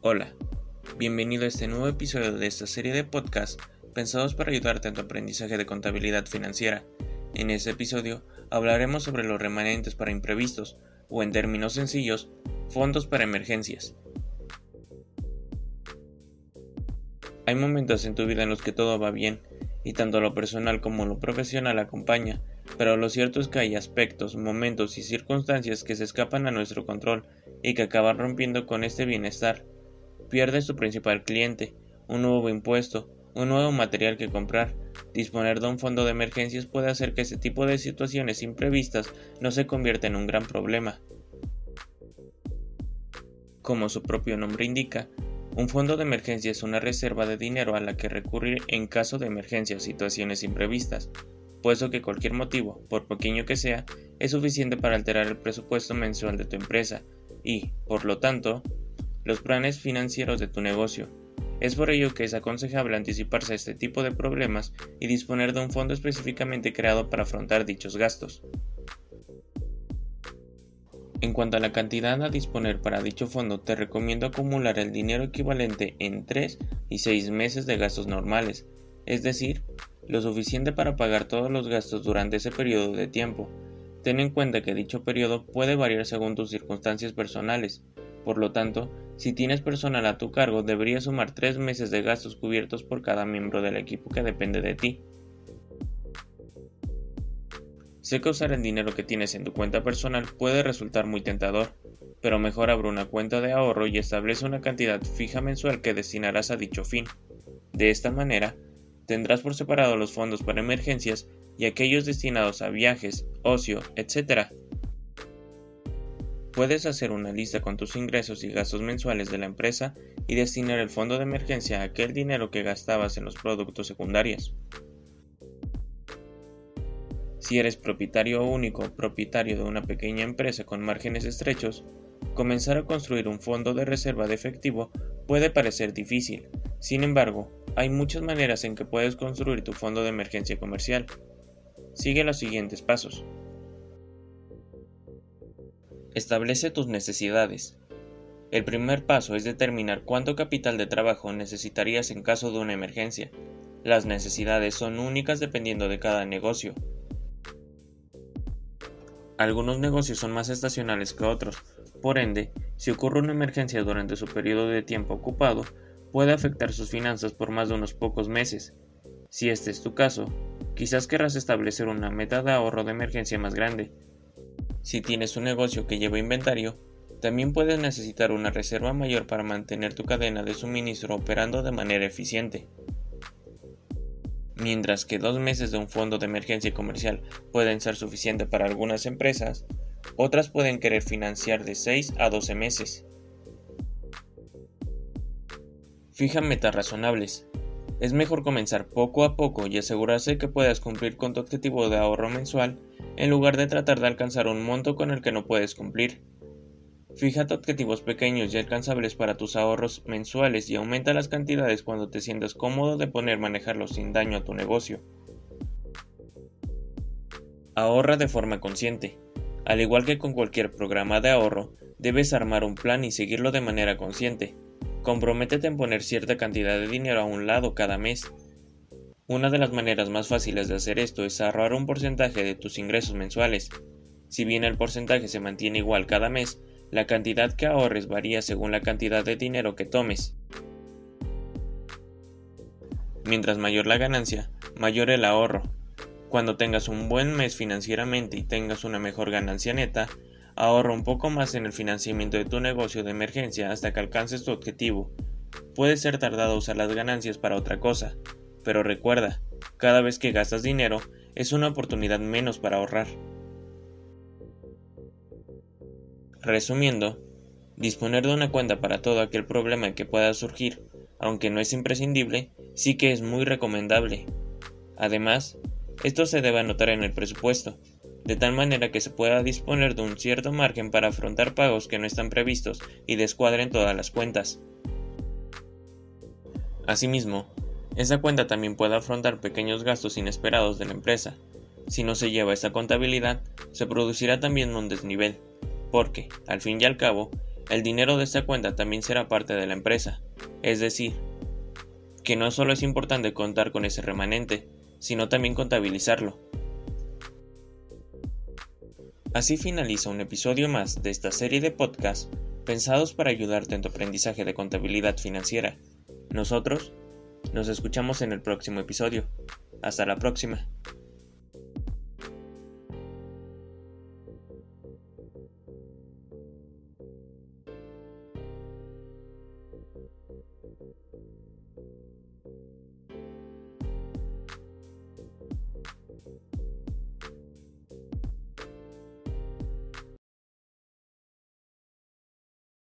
Hola, bienvenido a este nuevo episodio de esta serie de podcasts pensados para ayudarte en tu aprendizaje de contabilidad financiera. En este episodio hablaremos sobre los remanentes para imprevistos, o en términos sencillos, fondos para emergencias. Hay momentos en tu vida en los que todo va bien, y tanto lo personal como lo profesional acompaña, pero lo cierto es que hay aspectos, momentos y circunstancias que se escapan a nuestro control y que acaban rompiendo con este bienestar. Pierdes tu principal cliente, un nuevo impuesto, un nuevo material que comprar. Disponer de un fondo de emergencias puede hacer que ese tipo de situaciones imprevistas no se convierta en un gran problema. Como su propio nombre indica, un fondo de emergencia es una reserva de dinero a la que recurrir en caso de emergencia o situaciones imprevistas, puesto que cualquier motivo, por pequeño que sea, es suficiente para alterar el presupuesto mensual de tu empresa y, por lo tanto, los planes financieros de tu negocio. Es por ello que es aconsejable anticiparse a este tipo de problemas y disponer de un fondo específicamente creado para afrontar dichos gastos. En cuanto a la cantidad a disponer para dicho fondo, te recomiendo acumular el dinero equivalente en 3 y 6 meses de gastos normales, es decir, lo suficiente para pagar todos los gastos durante ese periodo de tiempo. Ten en cuenta que dicho periodo puede variar según tus circunstancias personales, por lo tanto, si tienes personal a tu cargo, deberías sumar 3 meses de gastos cubiertos por cada miembro del equipo que depende de ti. Sé que usar el dinero que tienes en tu cuenta personal puede resultar muy tentador, pero mejor abre una cuenta de ahorro y establece una cantidad fija mensual que destinarás a dicho fin. De esta manera, tendrás por separado los fondos para emergencias y aquellos destinados a viajes, ocio, etc. Puedes hacer una lista con tus ingresos y gastos mensuales de la empresa y destinar el fondo de emergencia a aquel dinero que gastabas en los productos secundarios. Si eres propietario único propietario de una pequeña empresa con márgenes estrechos, comenzar a construir un fondo de reserva de efectivo puede parecer difícil. Sin embargo, hay muchas maneras en que puedes construir tu fondo de emergencia comercial. Sigue los siguientes pasos. Establece tus necesidades. El primer paso es determinar cuánto capital de trabajo necesitarías en caso de una emergencia. Las necesidades son únicas dependiendo de cada negocio. Algunos negocios son más estacionales que otros, por ende, si ocurre una emergencia durante su periodo de tiempo ocupado, puede afectar sus finanzas por más de unos pocos meses. Si este es tu caso, quizás querrás establecer una meta de ahorro de emergencia más grande. Si tienes un negocio que lleva inventario, también puedes necesitar una reserva mayor para mantener tu cadena de suministro operando de manera eficiente. Mientras que dos meses de un fondo de emergencia comercial pueden ser suficientes para algunas empresas, otras pueden querer financiar de 6 a 12 meses. Fija metas razonables. Es mejor comenzar poco a poco y asegurarse que puedas cumplir con tu objetivo de ahorro mensual en lugar de tratar de alcanzar un monto con el que no puedes cumplir. Fíjate objetivos pequeños y alcanzables para tus ahorros mensuales y aumenta las cantidades cuando te sientas cómodo de poner manejarlos sin daño a tu negocio. Ahorra de forma consciente. Al igual que con cualquier programa de ahorro, debes armar un plan y seguirlo de manera consciente. Comprométete en poner cierta cantidad de dinero a un lado cada mes. Una de las maneras más fáciles de hacer esto es ahorrar un porcentaje de tus ingresos mensuales. Si bien el porcentaje se mantiene igual cada mes, la cantidad que ahorres varía según la cantidad de dinero que tomes. Mientras mayor la ganancia, mayor el ahorro. Cuando tengas un buen mes financieramente y tengas una mejor ganancia neta, ahorra un poco más en el financiamiento de tu negocio de emergencia hasta que alcances tu objetivo. Puede ser tardado usar las ganancias para otra cosa, pero recuerda, cada vez que gastas dinero es una oportunidad menos para ahorrar. Resumiendo, disponer de una cuenta para todo aquel problema que pueda surgir, aunque no es imprescindible, sí que es muy recomendable. Además, esto se debe anotar en el presupuesto, de tal manera que se pueda disponer de un cierto margen para afrontar pagos que no están previstos y descuadren todas las cuentas. Asimismo, esa cuenta también puede afrontar pequeños gastos inesperados de la empresa. Si no se lleva esta contabilidad, se producirá también un desnivel, porque, al fin y al cabo, el dinero de esta cuenta también será parte de la empresa, es decir, que no solo es importante contar con ese remanente, sino también contabilizarlo. Así finaliza un episodio más de esta serie de podcasts pensados para ayudarte en tu aprendizaje de contabilidad financiera. Nosotros nos escuchamos en el próximo episodio. Hasta la próxima.